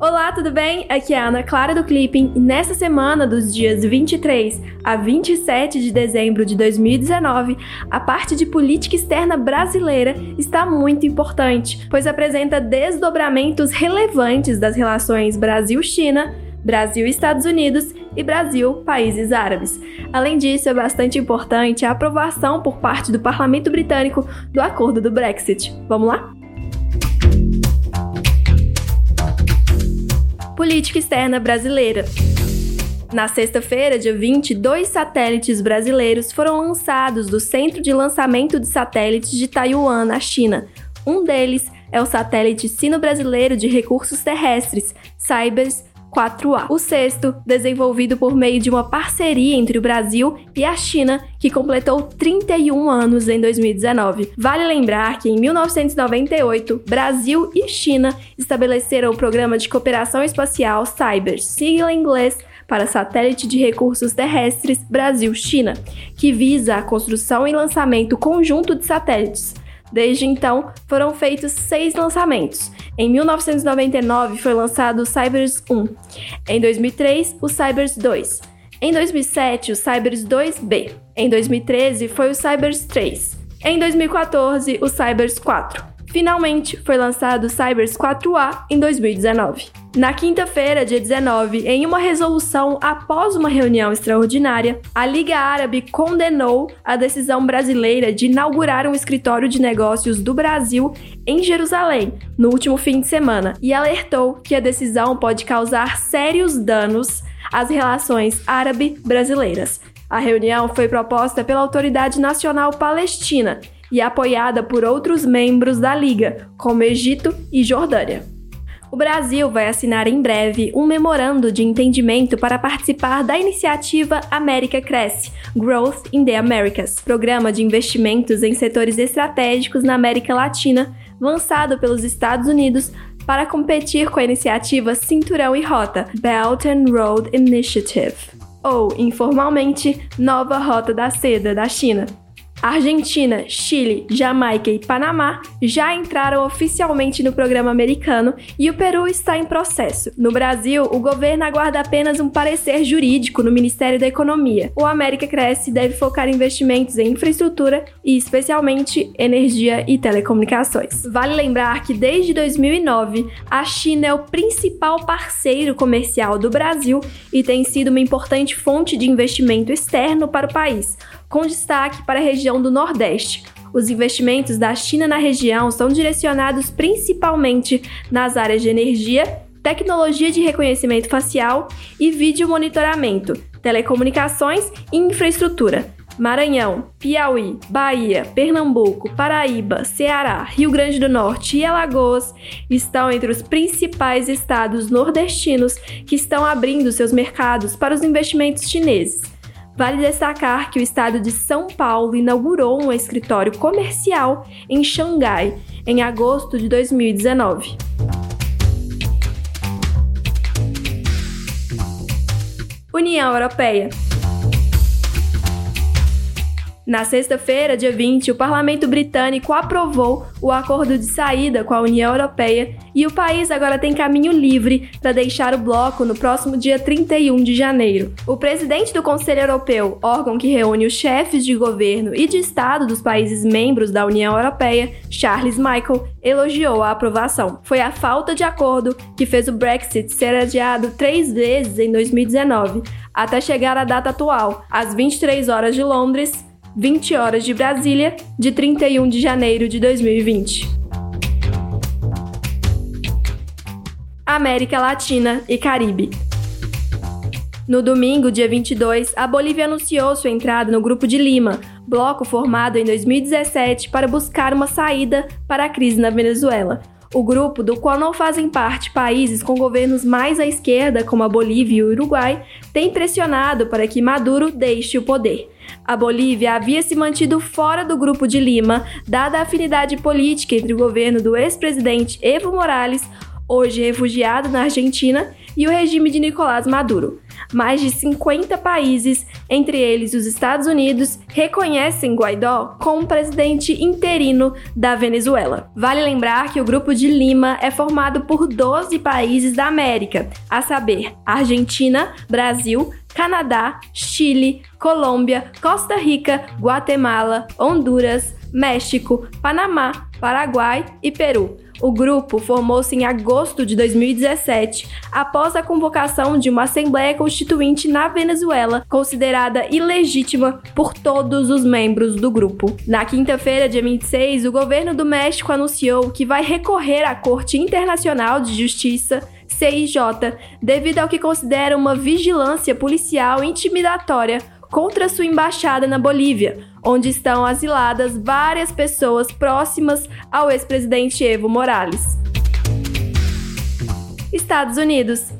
Olá, tudo bem? Aqui é a Ana Clara do Clipping e nessa semana dos dias 23 a 27 de dezembro de 2019, a parte de política externa brasileira está muito importante, pois apresenta desdobramentos relevantes das relações Brasil-China, Brasil-Estados Unidos e Brasil-países árabes. Além disso, é bastante importante a aprovação por parte do Parlamento Britânico do acordo do Brexit. Vamos lá? Política Externa Brasileira. Na sexta-feira, dia 20, dois satélites brasileiros foram lançados do Centro de Lançamento de Satélites de Taiwan, na China. Um deles é o satélite sino-brasileiro de recursos terrestres, Cybers 4A. O sexto, desenvolvido por meio de uma parceria entre o Brasil e a China, que completou 31 anos em 2019. Vale lembrar que em 1998, Brasil e China estabeleceram o Programa de Cooperação Espacial Cyber, sigla em inglês para Satélite de Recursos Terrestres Brasil-China, que visa a construção e lançamento conjunto de satélites Desde então, foram feitos seis lançamentos. Em 1999 foi lançado o Cybers 1. Em 2003, o Cybers 2. Em 2007, o Cybers 2B. Em 2013 foi o Cybers 3. Em 2014, o Cybers 4. Finalmente, foi lançado o Cybers 4A em 2019. Na quinta-feira, dia 19, em uma resolução após uma reunião extraordinária, a Liga Árabe condenou a decisão brasileira de inaugurar um escritório de negócios do Brasil em Jerusalém no último fim de semana e alertou que a decisão pode causar sérios danos às relações árabe-brasileiras. A reunião foi proposta pela Autoridade Nacional Palestina e apoiada por outros membros da Liga, como Egito e Jordânia. O Brasil vai assinar em breve um memorando de entendimento para participar da iniciativa América Cresce Growth in the Americas, programa de investimentos em setores estratégicos na América Latina, lançado pelos Estados Unidos para competir com a iniciativa Cinturão e Rota Belt and Road Initiative, ou, informalmente, Nova Rota da Seda da China. Argentina, Chile, Jamaica e Panamá já entraram oficialmente no programa americano e o Peru está em processo. No Brasil, o governo aguarda apenas um parecer jurídico no Ministério da Economia. O América Cresce deve focar investimentos em infraestrutura e, especialmente, energia e telecomunicações. Vale lembrar que desde 2009, a China é o principal parceiro comercial do Brasil e tem sido uma importante fonte de investimento externo para o país com destaque para a região do Nordeste. Os investimentos da China na região são direcionados principalmente nas áreas de energia, tecnologia de reconhecimento facial e vídeo monitoramento, telecomunicações e infraestrutura. Maranhão, Piauí, Bahia, Pernambuco, Paraíba, Ceará, Rio Grande do Norte e Alagoas estão entre os principais estados nordestinos que estão abrindo seus mercados para os investimentos chineses. Vale destacar que o estado de São Paulo inaugurou um escritório comercial em Xangai em agosto de 2019. União Europeia na sexta-feira, dia 20, o parlamento britânico aprovou o acordo de saída com a União Europeia e o país agora tem caminho livre para deixar o bloco no próximo dia 31 de janeiro. O presidente do Conselho Europeu, órgão que reúne os chefes de governo e de Estado dos países membros da União Europeia, Charles Michael, elogiou a aprovação. Foi a falta de acordo que fez o Brexit ser adiado três vezes em 2019, até chegar à data atual, às 23 horas de Londres, 20 horas de Brasília, de 31 de janeiro de 2020. América Latina e Caribe. No domingo, dia 22, a Bolívia anunciou sua entrada no Grupo de Lima, bloco formado em 2017 para buscar uma saída para a crise na Venezuela. O grupo, do qual não fazem parte países com governos mais à esquerda, como a Bolívia e o Uruguai, tem pressionado para que Maduro deixe o poder. A Bolívia havia se mantido fora do Grupo de Lima, dada a afinidade política entre o governo do ex-presidente Evo Morales, hoje refugiado na Argentina, e o regime de Nicolás Maduro. Mais de 50 países, entre eles os Estados Unidos, reconhecem Guaidó como presidente interino da Venezuela. Vale lembrar que o Grupo de Lima é formado por 12 países da América, a saber, Argentina, Brasil, Canadá, Chile, Colômbia, Costa Rica, Guatemala, Honduras, México, Panamá, Paraguai e Peru. O grupo formou-se em agosto de 2017, após a convocação de uma Assembleia Constituinte na Venezuela, considerada ilegítima por todos os membros do grupo. Na quinta-feira, dia 26, o governo do México anunciou que vai recorrer à Corte Internacional de Justiça CIJ, devido ao que considera uma vigilância policial intimidatória contra sua embaixada na Bolívia, onde estão asiladas várias pessoas próximas ao ex-presidente Evo Morales. Estados Unidos.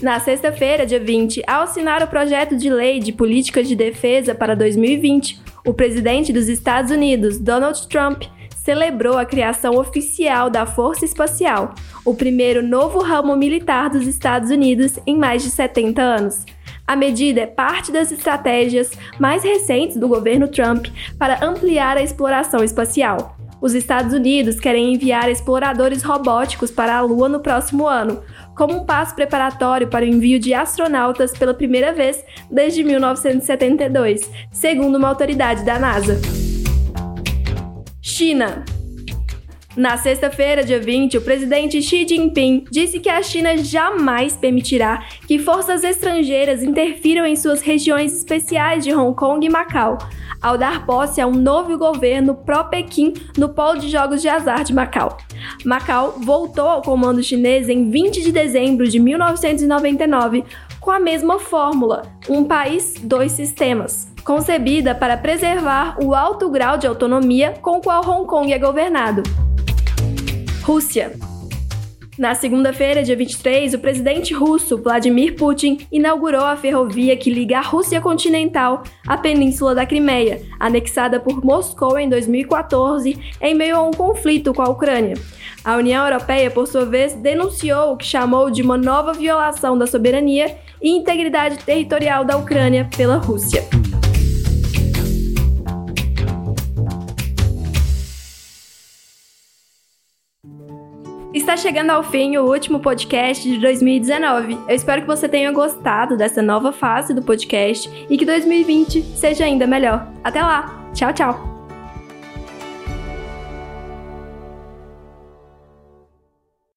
Na sexta-feira, dia 20, ao assinar o projeto de lei de política de defesa para 2020, o presidente dos Estados Unidos, Donald Trump, celebrou a criação oficial da Força Espacial, o primeiro novo ramo militar dos Estados Unidos em mais de 70 anos. A medida é parte das estratégias mais recentes do governo Trump para ampliar a exploração espacial. Os Estados Unidos querem enviar exploradores robóticos para a Lua no próximo ano, como um passo preparatório para o envio de astronautas pela primeira vez desde 1972, segundo uma autoridade da NASA. China na sexta-feira, dia 20, o presidente Xi Jinping disse que a China jamais permitirá que forças estrangeiras interfiram em suas regiões especiais de Hong Kong e Macau, ao dar posse a um novo governo pró-Pequim no polo de jogos de azar de Macau. Macau voltou ao comando chinês em 20 de dezembro de 1999 com a mesma fórmula: um país, dois sistemas concebida para preservar o alto grau de autonomia com o qual Hong Kong é governado. Rússia. Na segunda-feira, dia 23, o presidente russo Vladimir Putin inaugurou a ferrovia que liga a Rússia continental à Península da Crimeia, anexada por Moscou em 2014, em meio a um conflito com a Ucrânia. A União Europeia, por sua vez, denunciou o que chamou de uma nova violação da soberania e integridade territorial da Ucrânia pela Rússia. Está chegando ao fim o último podcast de 2019. Eu espero que você tenha gostado dessa nova fase do podcast e que 2020 seja ainda melhor. Até lá! Tchau, tchau!